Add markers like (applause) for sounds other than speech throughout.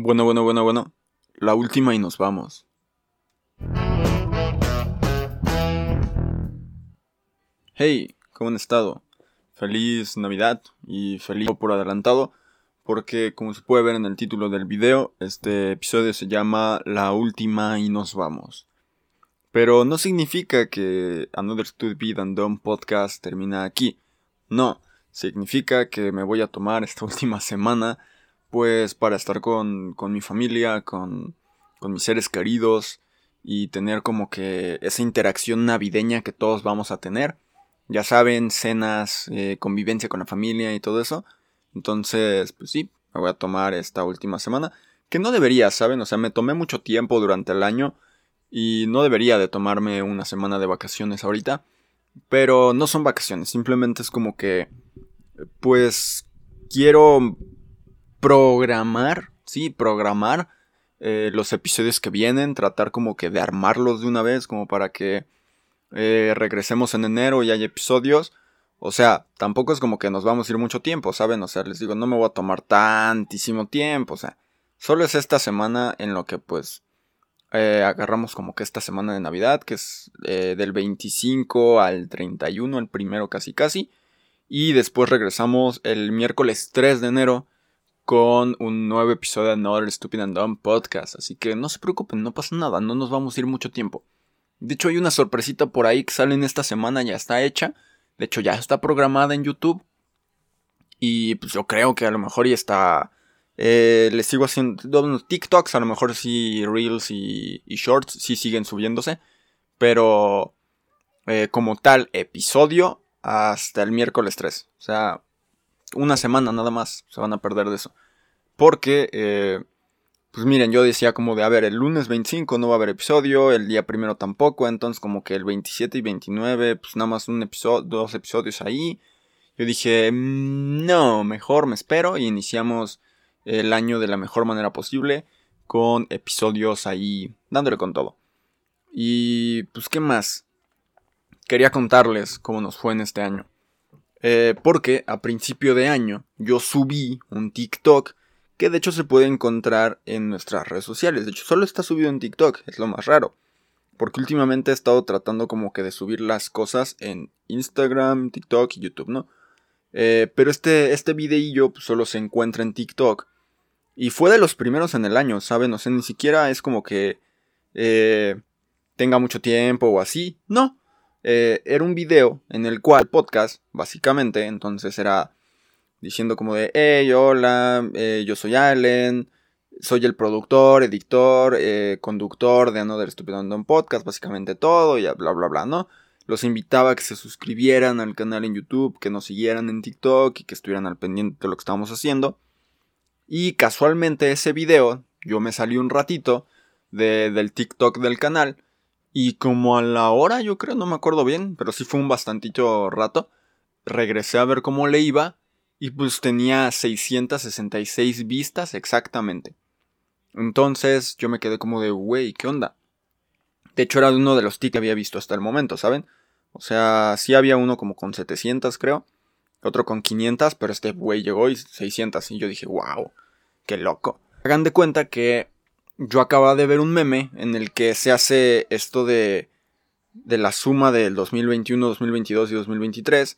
Bueno, bueno, bueno, bueno. La última y nos vamos. Hey, ¿cómo han estado? Feliz Navidad y feliz por adelantado, porque como se puede ver en el título del video, este episodio se llama La última y nos vamos. Pero no significa que Another Stupid and Dumb Podcast termina aquí. No, significa que me voy a tomar esta (laughs) última semana pues para estar con, con mi familia, con, con mis seres queridos y tener como que esa interacción navideña que todos vamos a tener. Ya saben, cenas, eh, convivencia con la familia y todo eso. Entonces, pues sí, me voy a tomar esta última semana. Que no debería, ¿saben? O sea, me tomé mucho tiempo durante el año y no debería de tomarme una semana de vacaciones ahorita. Pero no son vacaciones, simplemente es como que, pues, quiero programar, sí, programar eh, los episodios que vienen, tratar como que de armarlos de una vez, como para que eh, regresemos en enero y haya episodios. O sea, tampoco es como que nos vamos a ir mucho tiempo, ¿saben? O sea, les digo, no me voy a tomar tantísimo tiempo, o sea, solo es esta semana en lo que pues eh, agarramos como que esta semana de Navidad, que es del 25 al 31, el primero casi casi. Y después regresamos el miércoles 3 de enero con un nuevo episodio de Another Stupid and Dumb Podcast. Así que no se preocupen, no pasa nada, no nos vamos a ir mucho tiempo. De hecho, hay una sorpresita por ahí que sale en esta semana, ya está hecha. De hecho, ya está programada en YouTube. Y pues yo creo que a lo mejor ya está. Eh, les sigo haciendo TikToks, a lo mejor sí, Reels y, Shorts sí siguen subiéndose. Pero eh, como tal, episodio hasta el miércoles 3. O sea, una semana nada más se van a perder de eso. Porque, eh, pues miren, yo decía como de, a ver, el lunes 25 no va a haber episodio, el día primero tampoco, entonces como que el 27 y 29, pues nada más un episodio, dos episodios ahí. Yo dije, mm, no, mejor me espero y iniciamos el año de la mejor manera posible con episodios ahí dándole con todo. Y pues, ¿qué más? Quería contarles cómo nos fue en este año. Eh, porque a principio de año yo subí un TikTok que de hecho se puede encontrar en nuestras redes sociales. De hecho, solo está subido en TikTok, es lo más raro. Porque últimamente he estado tratando como que de subir las cosas en Instagram, TikTok y YouTube, ¿no? Eh, pero este, este videillo pues, solo se encuentra en TikTok. Y fue de los primeros en el año, ¿saben? O sea, ni siquiera es como que eh, tenga mucho tiempo o así. No, eh, era un video en el cual, podcast, básicamente, entonces era diciendo como de, hey, hola, eh, yo soy Allen, soy el productor, editor, eh, conductor de Another Stupid Random Podcast, básicamente todo, y bla, bla, bla, ¿no? Los invitaba a que se suscribieran al canal en YouTube, que nos siguieran en TikTok y que estuvieran al pendiente de lo que estábamos haciendo. Y casualmente ese video, yo me salí un ratito de, del TikTok del canal y como a la hora, yo creo, no me acuerdo bien, pero sí fue un bastantito rato, regresé a ver cómo le iba y pues tenía 666 vistas exactamente. Entonces yo me quedé como de, wey, ¿qué onda? De hecho era uno de los tics que había visto hasta el momento, ¿saben? O sea, sí había uno como con 700 creo, otro con 500, pero este güey llegó y 600 y yo dije, wow, qué loco. Hagan de cuenta que yo acababa de ver un meme en el que se hace esto de, de la suma del 2021, 2022 y 2023.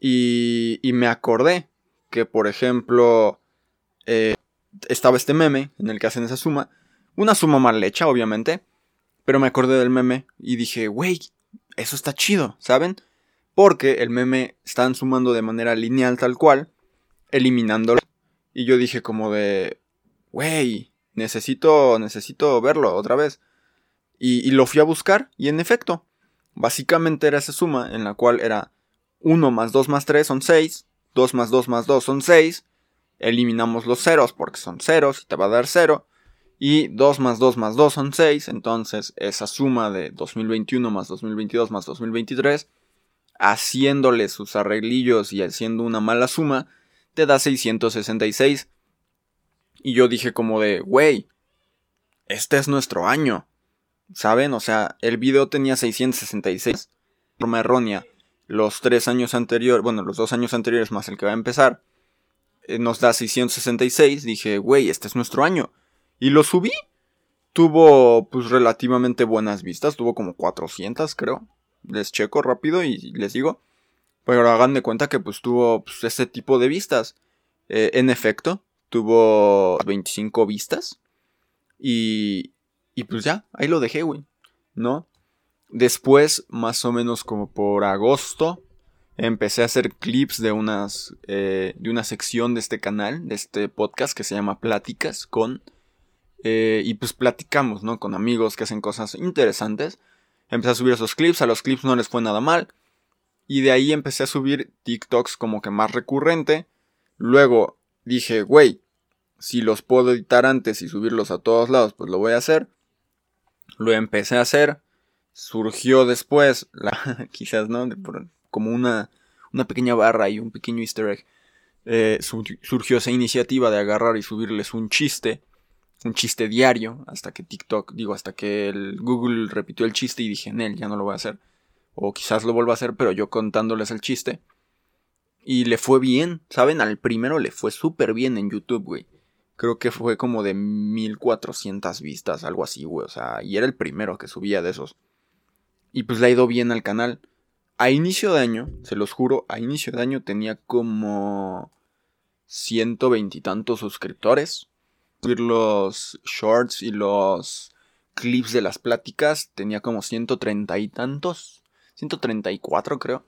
Y, y me acordé que, por ejemplo, eh, estaba este meme en el que hacen esa suma. Una suma mal hecha, obviamente. Pero me acordé del meme y dije, wey, eso está chido, ¿saben? Porque el meme están sumando de manera lineal tal cual, eliminándolo. Y yo dije como de, wey, necesito, necesito verlo otra vez. Y, lo fui a buscar y en efecto, básicamente era esa suma en la cual era 1 más 2 más 3 son 6, 2 más 2 más 2 son 6, eliminamos los ceros porque son ceros y te va a dar 0, y 2 más 2 más 2 son 6, entonces esa suma de 2021 más 2022 más 2023, haciéndole sus arreglillos y haciendo una mala suma, te da 666 y yo dije como de, güey, este es nuestro año. ¿Saben? O sea, el video tenía 666. Forma errónea. Los tres años anteriores, bueno, los dos años anteriores más el que va a empezar, eh, nos da 666, dije, güey, este es nuestro año. Y lo subí. Tuvo pues relativamente buenas vistas, tuvo como 400 creo. Les checo rápido y les digo. Pero hagan de cuenta que pues tuvo pues, ese tipo de vistas. Eh, en efecto, tuvo 25 vistas. Y, y pues ya, ahí lo dejé, güey. ¿No? Después, más o menos como por agosto, empecé a hacer clips de unas eh, de una sección de este canal, de este podcast que se llama Pláticas con eh, y pues platicamos, ¿no? Con amigos que hacen cosas interesantes. Empecé a subir esos clips, a los clips no les fue nada mal. Y de ahí empecé a subir TikToks como que más recurrente. Luego dije, güey, si los puedo editar antes y subirlos a todos lados, pues lo voy a hacer. Lo empecé a hacer. Surgió después, (laughs) quizás, ¿no? como una, una pequeña barra y un pequeño easter egg. Eh, surgió esa iniciativa de agarrar y subirles un chiste, un chiste diario, hasta que TikTok, digo, hasta que Google repitió el chiste y dije, en él, ya no lo voy a hacer. O quizás lo vuelva a hacer, pero yo contándoles el chiste. Y le fue bien, ¿saben? Al primero le fue súper bien en YouTube, güey. Creo que fue como de 1400 vistas, algo así, güey. O sea, y era el primero que subía de esos. Y pues le ha ido bien al canal. A inicio de año, se los juro, a inicio de año tenía como 120 y tantos suscriptores. Los shorts y los clips de las pláticas tenía como 130 y tantos. 134 creo.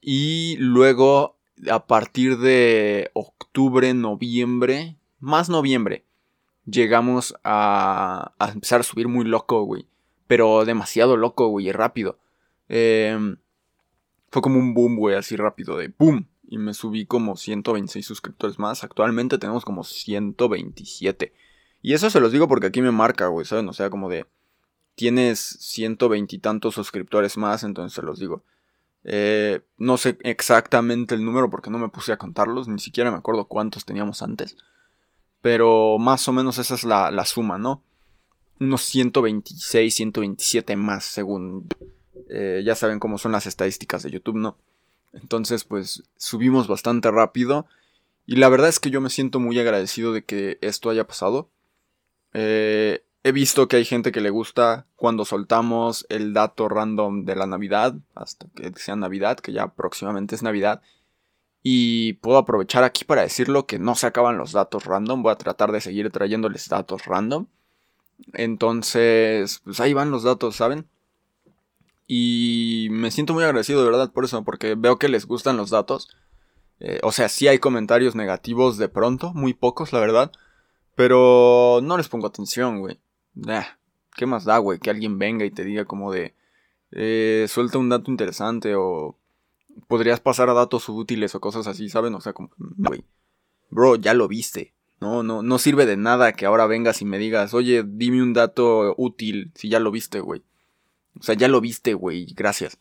Y luego a partir de octubre, noviembre, más noviembre, llegamos a, a empezar a subir muy loco, güey. Pero demasiado loco, güey, rápido. Eh, fue como un boom, güey, así rápido, de boom. Y me subí como 126 suscriptores más. Actualmente tenemos como 127. Y eso se los digo porque aquí me marca, güey, ¿saben? O sea, como de... Tienes 120 y tantos suscriptores más, entonces se los digo. Eh, no sé exactamente el número porque no me puse a contarlos, ni siquiera me acuerdo cuántos teníamos antes. Pero más o menos esa es la, la suma, ¿no? Unos 126, 127 más según eh, ya saben cómo son las estadísticas de YouTube, ¿no? Entonces, pues subimos bastante rápido. Y la verdad es que yo me siento muy agradecido de que esto haya pasado. Eh, he visto que hay gente que le gusta cuando soltamos el dato random de la Navidad, hasta que sea Navidad, que ya próximamente es Navidad. Y puedo aprovechar aquí para decirlo que no se acaban los datos random. Voy a tratar de seguir trayéndoles datos random. Entonces, pues ahí van los datos, ¿saben? Y me siento muy agradecido de verdad por eso, porque veo que les gustan los datos. Eh, o sea, sí hay comentarios negativos de pronto, muy pocos, la verdad. Pero no les pongo atención, güey. ¿Qué más da, güey? Que alguien venga y te diga como de... Eh, suelta un dato interesante o... Podrías pasar a datos útiles o cosas así, ¿saben? O sea, como... Güey. Bro, ya lo viste. No, no, no sirve de nada que ahora vengas y me digas, oye, dime un dato útil si ya lo viste, güey. O sea, ya lo viste, güey, gracias.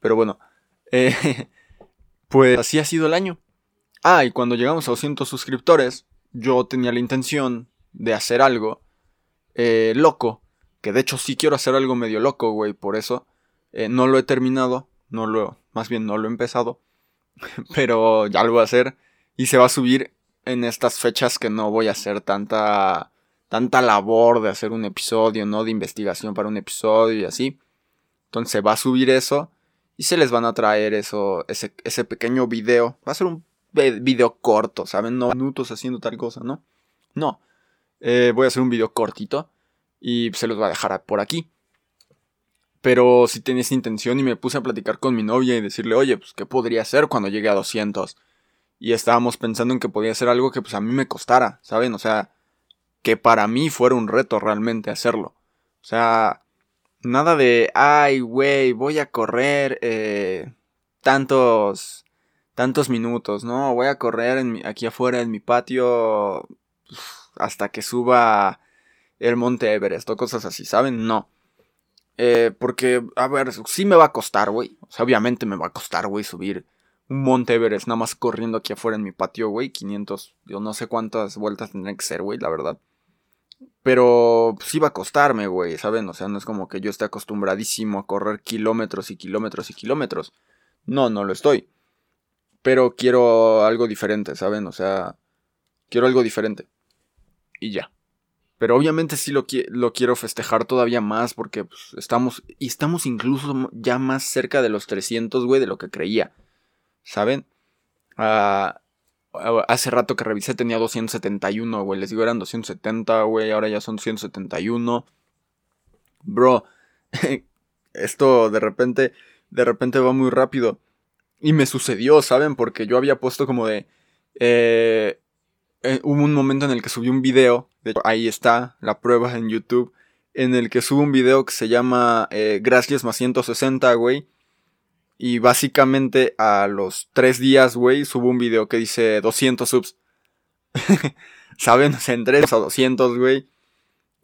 Pero bueno, (laughs) eh, pues así ha sido el año. Ah, y cuando llegamos a 200 suscriptores, yo tenía la intención de hacer algo eh, loco. Que de hecho sí quiero hacer algo medio loco, güey, por eso. Eh, no lo he terminado, no lo, más bien no lo he empezado. (laughs) Pero ya lo voy a hacer. Y se va a subir en estas fechas que no voy a hacer tanta, tanta labor de hacer un episodio, ¿no? De investigación para un episodio y así. Entonces va a subir eso y se les van a traer eso, ese, ese pequeño video. Va a ser un video corto, ¿saben? No minutos haciendo tal cosa, ¿no? No. Eh, voy a hacer un video cortito y se los voy a dejar por aquí. Pero si tenía esa intención y me puse a platicar con mi novia y decirle, oye, pues, ¿qué podría hacer cuando llegue a 200? Y estábamos pensando en que podía ser algo que pues a mí me costara, ¿saben? O sea, que para mí fuera un reto realmente hacerlo. O sea, Nada de, ay, güey, voy a correr eh, tantos, tantos minutos, ¿no? Voy a correr aquí afuera en mi patio hasta que suba el monte Everest o cosas así, ¿saben? No. Eh, porque, a ver, sí me va a costar, güey. O sea, obviamente me va a costar, güey, subir un monte Everest nada más corriendo aquí afuera en mi patio, güey. 500, yo no sé cuántas vueltas tendrán que ser, güey, la verdad. Pero sí va a costarme, güey, ¿saben? O sea, no es como que yo esté acostumbradísimo a correr kilómetros y kilómetros y kilómetros. No, no lo estoy. Pero quiero algo diferente, ¿saben? O sea, quiero algo diferente. Y ya. Pero obviamente sí lo, quiero festejar todavía más porque pues, estamos, y estamos incluso ya más cerca de los 300, güey, de lo que creía. ¿Saben? Ah, hace rato que revisé tenía 271, güey. Les digo, eran 270, güey. Ahora ya son 171. Bro, (laughs) esto de repente, de repente va muy rápido. Y me sucedió, ¿saben? Porque yo había puesto como de... Eh, eh, hubo un momento en el que subí un video, de ahí está la prueba en YouTube, en el que subo un video que se llama eh, Gracias más 160, güey. Y básicamente a los tres días, güey, subo un video que dice 200 subs. (laughs) ¿Saben? Se entré a 200, güey.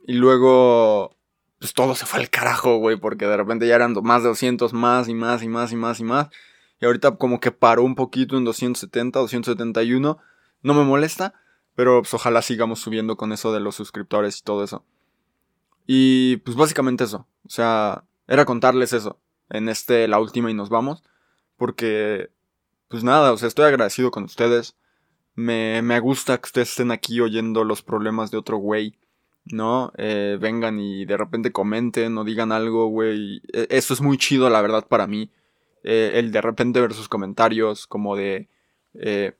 Y luego, pues todo se fue al carajo, güey, porque de repente ya eran más de 200, más y más y más y más y más. Y ahorita como que paró un poquito en 270, 271. No me molesta, pero pues ojalá sigamos subiendo con eso de los suscriptores y todo eso. Y pues básicamente eso. O sea, era contarles eso. En este, la última y nos vamos. Porque, pues nada, o sea, estoy agradecido con ustedes. Me, me gusta que ustedes estén aquí oyendo los problemas de otro güey. ¿No? Eh, vengan y de repente comenten o digan algo, güey. E, eso es muy chido, la verdad, para mí. Eh, el de repente ver sus comentarios, como de. Eh,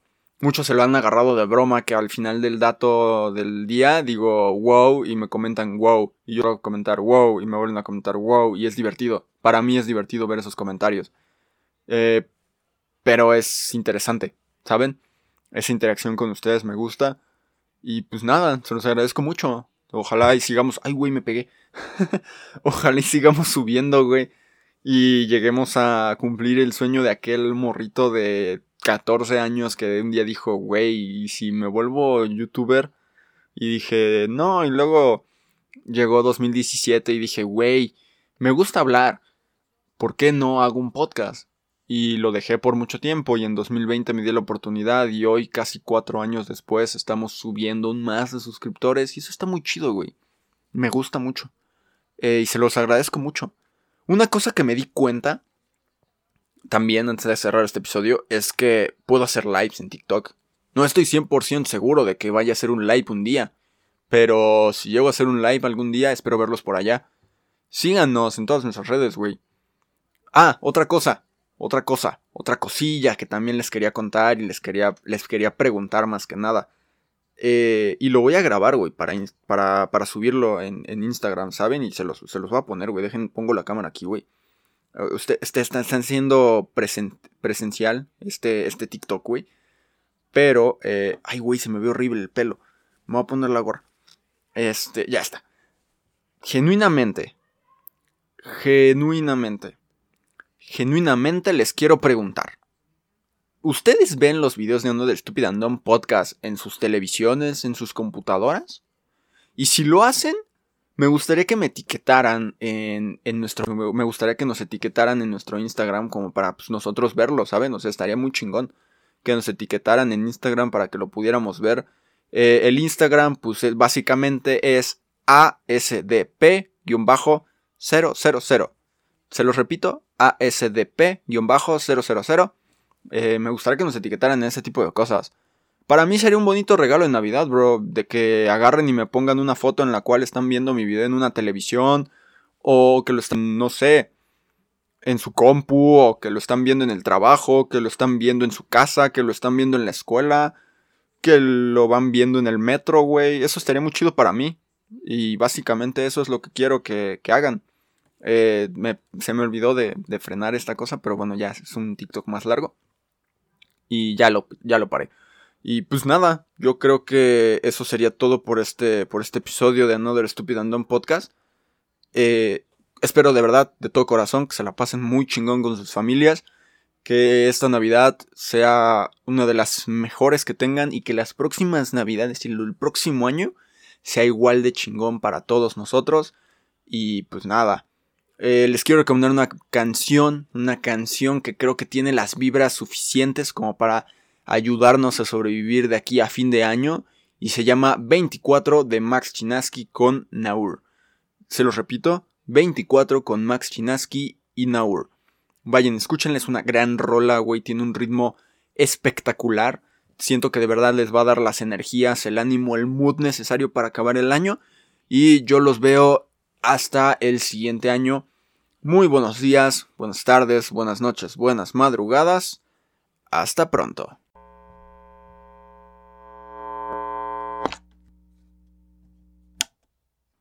Muchos se lo han agarrado de broma que al final del dato del día digo wow y me comentan wow y yo voy a comentar wow y me vuelven a comentar wow y es divertido. Para mí es divertido ver esos comentarios. Eh, pero es interesante, ¿saben? Esa interacción con ustedes me gusta. Y pues nada, se los agradezco mucho. Ojalá y sigamos... Ay, güey, me pegué. (laughs) Ojalá y sigamos subiendo, güey. Y lleguemos a cumplir el sueño de aquel morrito de 14 años que un día dijo, güey, ¿y si me vuelvo youtuber? Y dije, no, y luego llegó 2017 y dije, güey, me gusta hablar, ¿por qué no hago un podcast? Y lo dejé por mucho tiempo y en 2020 me di la oportunidad y hoy, casi cuatro años después, estamos subiendo más de suscriptores y eso está muy chido, güey. Me gusta mucho. Eh, y se los agradezco mucho. Una cosa que me di cuenta también antes de cerrar este episodio es que puedo hacer lives en TikTok. No estoy 100% seguro de que vaya a hacer un live un día, pero si llego a hacer un live algún día, espero verlos por allá. Síganos en todas nuestras redes, güey. Ah, otra cosa, otra cosa, otra cosilla que también les quería contar y les quería, les quería preguntar más que nada. Eh, y lo voy a grabar, güey, para, para, para subirlo en, en, Instagram, ¿saben? Y se los, se los voy a poner, güey. Dejen, pongo la cámara aquí, güey. Usted, este, están, siendo presencial este, este TikTok, güey. Pero, eh, ay, güey, se me ve horrible el pelo. Me voy a poner la gorra. Este, ya está. Genuinamente. Genuinamente. Genuinamente les quiero preguntar. ¿Ustedes ven los videos de uno del Stupid Andom Podcast en sus televisiones, en sus computadoras? Y si lo hacen, me gustaría que me etiquetaran en, nuestro. Me gustaría que nos etiquetaran en nuestro Instagram como para pues, nosotros verlo, ¿saben? O sea, estaría muy chingón que nos etiquetaran en Instagram para que lo pudiéramos ver. Eh, el Instagram, pues básicamente es ASDP-000. Se los repito, ASDP-000. Eh, me gustaría que nos etiquetaran en ese tipo de cosas. Para mí sería un bonito regalo en Navidad, bro, de que agarren y me pongan una foto en la cual están viendo mi video en una televisión o que lo están, no sé, en su compu o que lo están viendo en el trabajo, que lo están viendo en su casa, que lo están viendo en la escuela, que lo van viendo en el metro, güey. Eso estaría muy chido para mí. Y básicamente eso es lo que quiero que, hagan. Eh, se me olvidó de, de, frenar esta cosa, pero bueno, ya es un TikTok más largo. Y ya lo, ya lo paré. Y pues nada, yo creo que eso sería todo por este, por este episodio de Another Stupid and Podcast. Eh, espero de verdad, de todo corazón, que se la pasen muy chingón con sus familias. Que esta Navidad sea una de las mejores que tengan y que las próximas Navidades y el próximo año sea igual de chingón para todos nosotros. Y pues nada, eh, les quiero recomendar una canción, una canción que creo que tiene las vibras suficientes como para ayudarnos a sobrevivir de aquí a fin de año y se llama 24 de Max Chinaski con Naur. Se los repito, 24 con Max Chinaski y Naur. Vayan, escúchenles una gran rola, güey, tiene un ritmo espectacular. siento que de verdad les va a dar las energías, el ánimo, el mood necesario para acabar el año. Y yo los veo hasta el siguiente año. Muy buenos días, buenas tardes, buenas noches, buenas madrugadas. Hasta pronto.